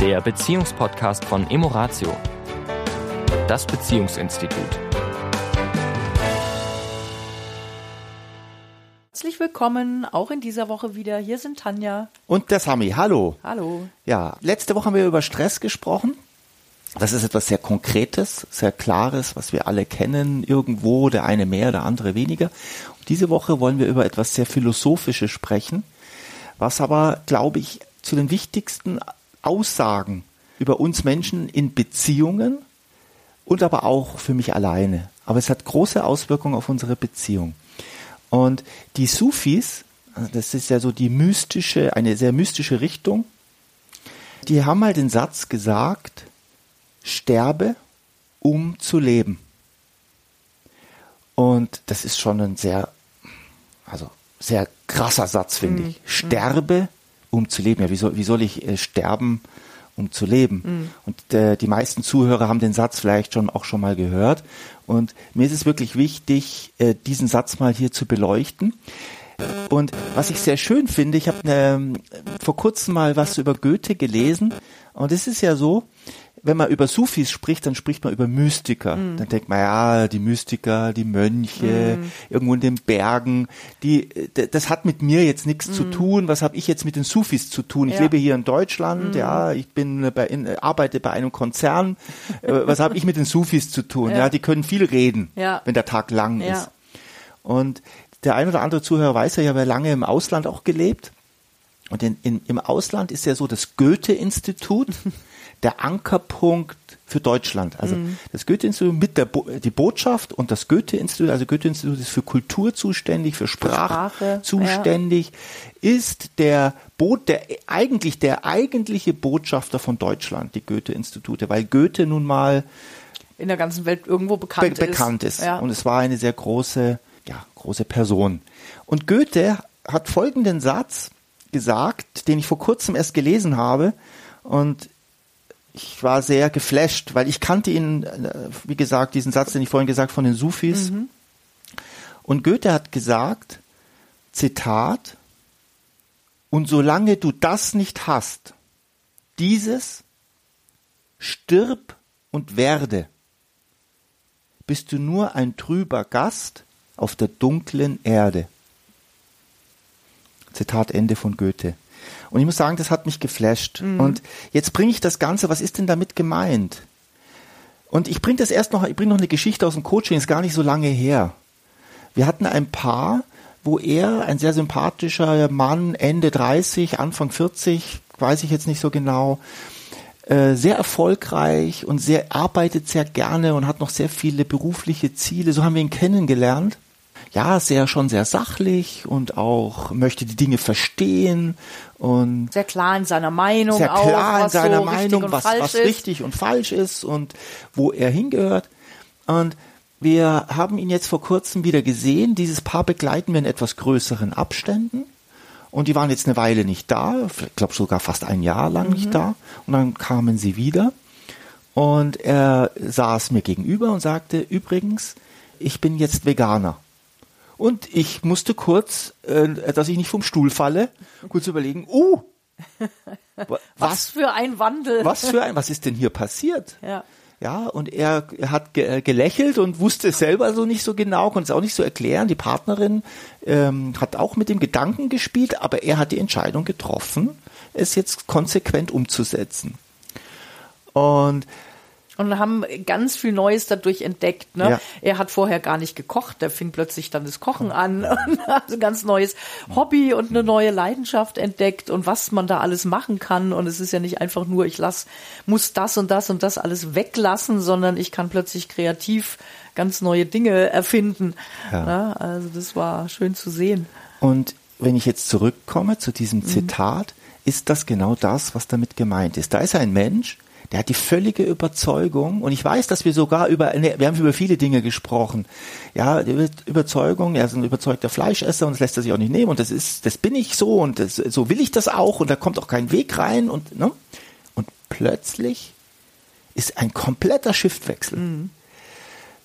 der Beziehungspodcast von Emoratio, das Beziehungsinstitut. Herzlich willkommen, auch in dieser Woche wieder. Hier sind Tanja. Und der Sami. Hallo. Hallo. Ja, letzte Woche haben wir über Stress gesprochen. Das ist etwas sehr Konkretes, sehr Klares, was wir alle kennen, irgendwo, der eine mehr, der andere weniger. Und diese Woche wollen wir über etwas sehr Philosophisches sprechen, was aber, glaube ich, zu den wichtigsten Aussagen über uns Menschen in Beziehungen und aber auch für mich alleine. Aber es hat große Auswirkungen auf unsere Beziehung. Und die Sufis, das ist ja so die mystische, eine sehr mystische Richtung, die haben mal den Satz gesagt, sterbe, um zu leben. Und das ist schon ein sehr, also sehr krasser Satz, finde Mhm. ich. Sterbe, um zu leben. Ja, wie soll, wie soll ich äh, sterben, um zu leben? Mhm. Und äh, die meisten Zuhörer haben den Satz vielleicht schon auch schon mal gehört. Und mir ist es wirklich wichtig, äh, diesen Satz mal hier zu beleuchten. Und was ich sehr schön finde, ich habe ähm, vor kurzem mal was über Goethe gelesen. Und es ist ja so, wenn man über Sufis spricht, dann spricht man über Mystiker. Dann denkt man, ja, die Mystiker, die Mönche, irgendwo in den Bergen, die, das hat mit mir jetzt nichts zu tun. Was habe ich jetzt mit den Sufis zu tun? Ich Ja. lebe hier in Deutschland, ja, ich bin bei, in, arbeite bei einem Konzern. Äh, was habe ich mit den Sufis zu tun? Ja. Ja, die können viel reden, Ja. wenn der Tag lang ist. Und der ein oder andere Zuhörer weiß ja, ich habe ja lange im Ausland auch gelebt. Und in, in, im Ausland ist ja so das Goethe-Institut der Ankerpunkt für Deutschland. Also Mhm. das Goethe-Institut mit der Bo die Botschaft und das Goethe-Institut, also Goethe-Institut ist für Kultur zuständig, für Sprache, Sprache, zuständig, ist der Boot, der eigentlich der eigentliche Botschafter von Deutschland, die Goethe-Institute, weil Goethe nun mal In der ganzen Welt irgendwo be bekannt ist. bekannt ist. Ja. Und es war eine sehr große, ja, große Person. Und Goethe hat folgenden Satz gesagt, den ich vor kurzem erst gelesen habe. Und ich war sehr geflasht, weil ich kannte ihn, äh, wie gesagt, diesen Satz, den ich vorhin gesagt von den Sufis. Und Goethe hat gesagt, Zitat, und solange du das nicht hast, dieses, stirb und werde, bist du nur ein trüber Gast auf der dunklen Erde. Zitat Ende von Goethe. Und ich muss sagen, das hat mich geflasht. Und jetzt bringe ich das Ganze, was ist denn damit gemeint? Und ich bringe das erst noch, ich bringe noch eine Geschichte aus dem Coaching, ist gar nicht so lange her. Wir hatten ein Paar, wo er, ein sehr sympathischer Mann, Ende 30, Anfang 40, weiß ich jetzt nicht so genau, äh, sehr erfolgreich und sehr arbeitet sehr gerne und hat noch sehr viele berufliche Ziele. So haben wir ihn kennengelernt. Ja, sehr schon sehr sachlich und auch möchte die Dinge verstehen und Sehr klar in seiner Meinung sehr auch, klar in was seiner so richtig Meinung, und was, falsch was ist. richtig und falsch ist und wo er hingehört. Und wir haben ihn jetzt vor kurzem wieder gesehen. Dieses Paar begleiten wir in etwas größeren Abständen. Und die waren jetzt eine Weile nicht da, ich glaube sogar fast ein Jahr lang Mhm. nicht da. Und dann kamen sie wieder. Und er saß mir gegenüber und sagte, übrigens, ich bin jetzt Veganer. Und ich musste kurz, äh, dass ich nicht vom Stuhl falle, kurz überlegen, uh, wa- Was für ein Wandel. was für ein, was ist denn hier passiert? Ja. Ja, und er, er hat ge äh, gelächelt und wusste es selber so nicht so genau, konnte es auch nicht so erklären. Die Partnerin ähm, hat auch mit dem Gedanken gespielt, aber er hat die Entscheidung getroffen, es jetzt konsequent umzusetzen. Und Und haben ganz viel Neues dadurch entdeckt. Ne? Ja. Er hat vorher gar nicht gekocht, der fing plötzlich dann das Kochen an und hat ein ganz neues Hobby und eine neue Leidenschaft entdeckt und was man da alles machen kann. Und es ist ja nicht einfach nur, ich lass, muss das und das und das alles weglassen, sondern ich kann plötzlich kreativ ganz neue Dinge erfinden. Ja. Ne? Also das war schön zu sehen. Und wenn ich jetzt zurückkomme zu diesem Zitat, ist das genau das, was damit gemeint ist. Da ist ein Mensch, der hat die völlige Überzeugung, und ich weiß, dass wir sogar über, ne, wir haben über viele Dinge gesprochen. Ja, Überzeugung, er ist ein überzeugter Fleischesser und das lässt er sich auch nicht nehmen und das ist, das bin ich so und das, so will ich das auch und da kommt auch kein Weg rein und, ne? Und plötzlich ist ein kompletter Shiftwechsel.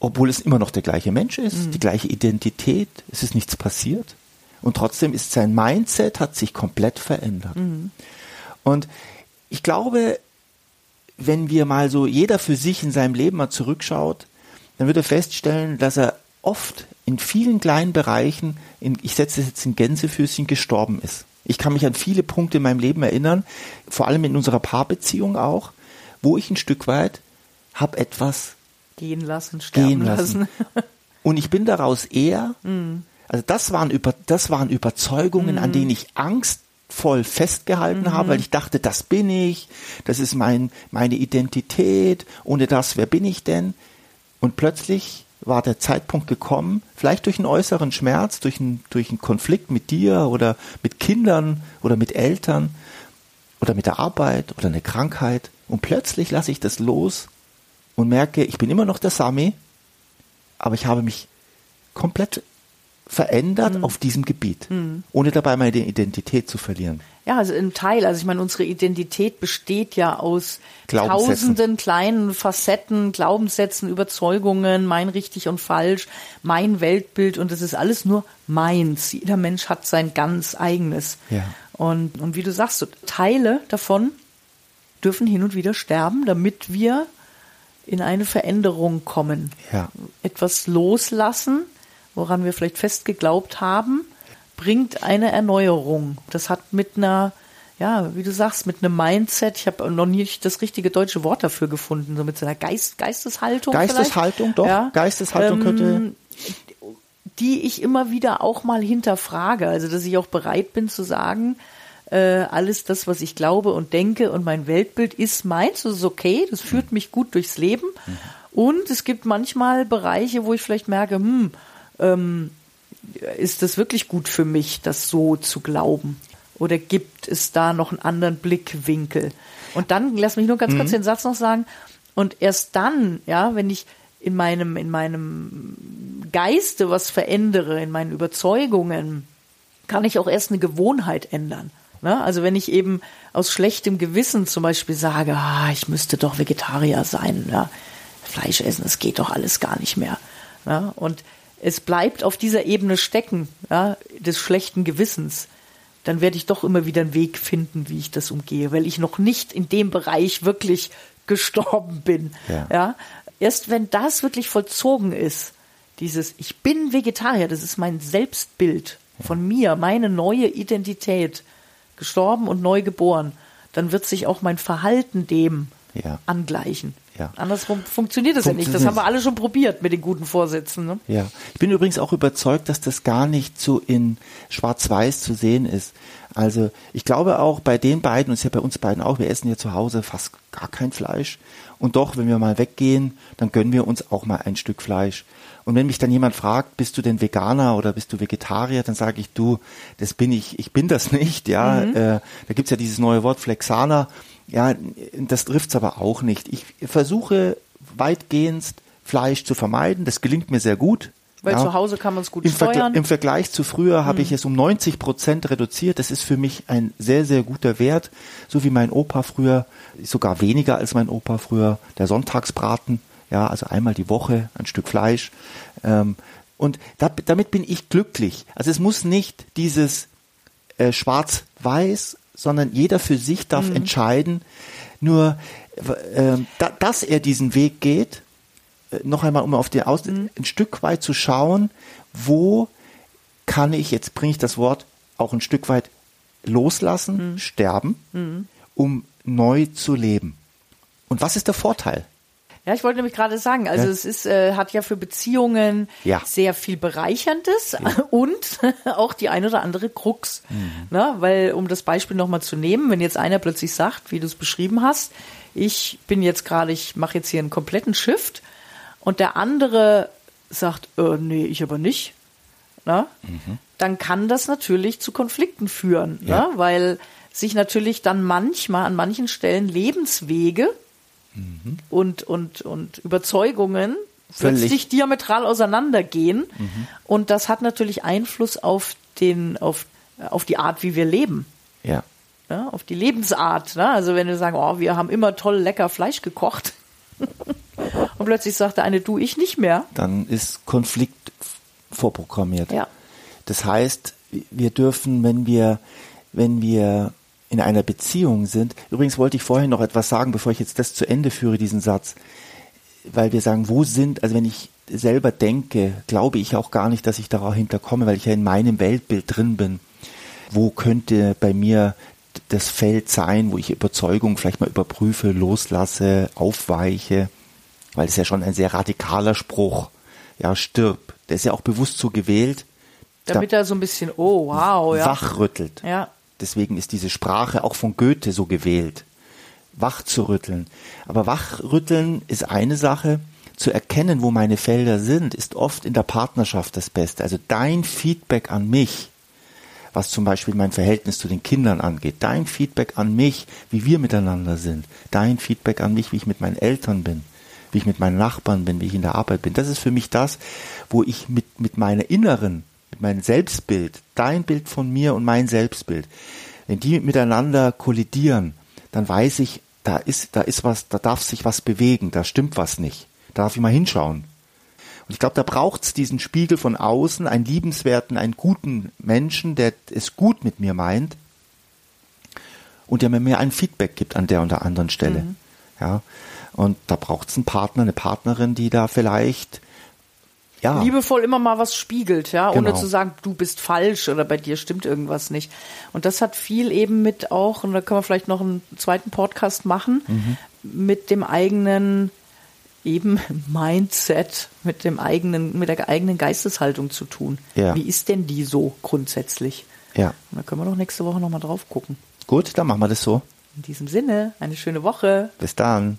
Obwohl es immer noch der gleiche Mensch ist, die gleiche Identität, es ist nichts passiert. Und trotzdem ist sein Mindset hat sich komplett verändert. Und ich glaube, wenn wir mal so jeder für sich in seinem Leben mal zurückschaut, dann wird er feststellen, dass er oft in vielen kleinen Bereichen, in, ich setze es jetzt in Gänsefüßchen, gestorben ist. Ich kann mich an viele Punkte in meinem Leben erinnern, vor allem in unserer Paarbeziehung auch, wo ich ein Stück weit habe etwas gehen lassen, sterben gehen lassen. lassen. Und ich bin daraus eher, Mhm. also das waren, über, das waren Überzeugungen, an denen ich angstvoll festgehalten Mhm. habe, weil ich dachte, das bin ich, das ist mein, meine Identität, ohne das, wer bin ich denn? Und plötzlich war der Zeitpunkt gekommen, vielleicht durch einen äußeren Schmerz, durch einen, durch einen Konflikt mit dir oder mit Kindern oder mit Eltern oder mit der Arbeit oder eine Krankheit. Und plötzlich lasse ich das los und merke, ich bin immer noch der Sami, aber ich habe mich komplett verändert auf diesem Gebiet, ohne dabei meine Identität zu verlieren. Ja, also ein Teil. Also ich meine, unsere Identität besteht ja aus tausenden kleinen Facetten, Glaubenssätzen, Überzeugungen, mein richtig und falsch, mein Weltbild und das ist alles nur meins. Jeder Mensch hat sein ganz eigenes. Ja. Und, und wie du sagst, so Teile davon dürfen hin und wieder sterben, damit wir in eine Veränderung kommen. Ja. Etwas loslassen, woran wir vielleicht fest geglaubt haben, bringt eine Erneuerung. Das hat mit einer, ja, wie du sagst, mit einem Mindset, ich habe noch nicht das richtige deutsche Wort dafür gefunden, so mit so einer Geist, Geisteshaltung. Geisteshaltung, vielleicht. doch. Ja. Geisteshaltung könnte. Ähm, die ich immer wieder auch mal hinterfrage. Also, dass ich auch bereit bin zu sagen, äh, alles das, was ich glaube und denke und mein Weltbild ist meins, das ist okay, das führt mich gut durchs Leben. Und es gibt manchmal Bereiche, wo ich vielleicht merke, hm, ähm, ist das wirklich gut für mich, das so zu glauben? Oder gibt es da noch einen anderen Blickwinkel? Und dann, lass mich nur ganz kurz den Satz noch sagen, und erst dann, ja, wenn ich in meinem, in meinem Geiste was verändere, in meinen Überzeugungen, kann ich auch erst eine Gewohnheit ändern. Ne? Also wenn ich eben aus schlechtem Gewissen zum Beispiel sage, ah, ich müsste doch Vegetarier sein, ja? Fleisch essen, das geht doch alles gar nicht mehr. Ja? Und es bleibt auf dieser Ebene stecken, ja, des schlechten Gewissens, dann werde ich doch immer wieder einen Weg finden, wie ich das umgehe, weil ich noch nicht in dem Bereich wirklich gestorben bin. Ja. Ja? Erst wenn das wirklich vollzogen ist, dieses Ich bin Vegetarier, das ist mein Selbstbild von mir, meine neue Identität, gestorben und neu geboren, dann wird sich auch mein Verhalten dem Ja. angleichen. Ja. Andersrum funktioniert das ja nicht. Das haben wir alle schon probiert mit den guten Vorsätzen. Ne? Ja, ich bin übrigens auch überzeugt, dass das gar nicht so in Schwarz-Weiß zu sehen ist. Also ich glaube auch bei den beiden, und es ist ja bei uns beiden auch, wir essen hier zu Hause fast gar kein Fleisch. Und doch, wenn wir mal weggehen, dann gönnen wir uns auch mal ein Stück Fleisch. Und wenn mich dann jemand fragt, bist du denn Veganer oder bist du Vegetarier, dann sage ich, du, das bin ich, ich bin das nicht, ja. Äh, da gibt's ja dieses neue Wort Flexaner. Ja, das trifft's aber auch nicht. Ich versuche weitgehend Fleisch zu vermeiden. Das gelingt mir sehr gut. Weil ja. zu Hause kann man es gut Im, Vergl steuern. Im Vergleich zu früher habe ich es um 90 Prozent reduziert. Das ist für mich ein sehr, sehr guter Wert. So wie mein Opa früher, sogar weniger als mein Opa früher, der Sonntagsbraten. Ja, also einmal die Woche ein Stück Fleisch. Ähm, und da, damit bin ich glücklich. Also es muss nicht dieses äh, Schwarz-Weiß, sondern jeder für sich darf entscheiden. Nur, äh, da, dass er diesen Weg geht, noch einmal, um auf den Aus ein Stück weit zu schauen, wo kann ich, jetzt bringe ich das Wort auch ein Stück weit loslassen, sterben, um neu zu leben. Und was ist der Vorteil? Ja, ich wollte nämlich gerade sagen, also Ja. es ist, äh, hat ja für Beziehungen Ja. sehr viel Bereicherndes und auch die ein oder andere Krux. Mhm. Ne? Weil, um das Beispiel nochmal zu nehmen, wenn jetzt einer plötzlich sagt, wie du es beschrieben hast, ich bin jetzt gerade, ich mache jetzt hier einen kompletten Shift und der andere sagt, äh, nee, ich aber nicht, ne? dann kann das natürlich zu Konflikten führen, Ja. ne? weil sich natürlich dann manchmal an manchen Stellen Lebenswege und, und, und Überzeugungen Völlig. plötzlich diametral auseinandergehen. Und das hat natürlich Einfluss auf, den, auf, auf die Art, wie wir leben. Ja. Ja, auf die Lebensart. Ne? Also wenn wir sagen, oh, wir haben immer toll lecker Fleisch gekocht. und plötzlich sagt der eine, du, ich nicht mehr. Dann ist Konflikt vorprogrammiert. Ja. Das heißt, wir dürfen, wenn wir, wenn wir in einer Beziehung sind. Übrigens wollte ich vorhin noch etwas sagen, bevor ich jetzt das zu Ende führe, diesen Satz. Weil wir sagen, wo sind, also wenn ich selber denke, glaube ich auch gar nicht, dass ich dahinter komme, weil ich ja in meinem Weltbild drin bin. Wo könnte bei mir das Feld sein, wo ich Überzeugung vielleicht mal überprüfe, loslasse, aufweiche, weil es ja schon ein sehr radikaler Spruch. Ja, stirb. Der ist ja auch bewusst so gewählt. Damit da er so ein bisschen, oh wow, ja. Wachrüttelt. Ja. Deswegen ist diese Sprache auch von Goethe so gewählt. Wach zu rütteln. Aber wachrütteln ist eine Sache. Zu erkennen, wo meine Felder sind, ist oft in der Partnerschaft das Beste. Also dein Feedback an mich, was zum Beispiel mein Verhältnis zu den Kindern angeht, dein Feedback an mich, wie wir miteinander sind, dein Feedback an mich, wie ich mit meinen Eltern bin, wie ich mit meinen Nachbarn bin, wie ich in der Arbeit bin. Das ist für mich das, wo ich mit, mit meiner inneren mein Selbstbild, dein Bild von mir und mein Selbstbild, wenn die miteinander kollidieren, dann weiß ich, da ist, da ist was, da darf sich was bewegen, da stimmt was nicht. Da darf ich mal hinschauen. Und ich glaube, da braucht es diesen Spiegel von außen, einen liebenswerten, einen guten Menschen, der es gut mit mir meint und der mir ein Feedback gibt an der und der anderen Stelle. Mhm. Ja. Und da braucht es einen Partner, eine Partnerin, die da vielleicht ja. liebevoll immer mal was spiegelt, ja, genau. ohne zu sagen, du bist falsch oder bei dir stimmt irgendwas nicht. Und das hat viel eben mit auch, und da können wir vielleicht noch einen zweiten Podcast machen, mhm. mit dem eigenen eben Mindset, mit dem eigenen, mit der eigenen Geisteshaltung zu tun. Ja. Wie ist denn die so grundsätzlich? Ja. Und da können wir doch nächste Woche nochmal drauf gucken. Gut, dann machen wir das so. In diesem Sinne, eine schöne Woche. Bis dann.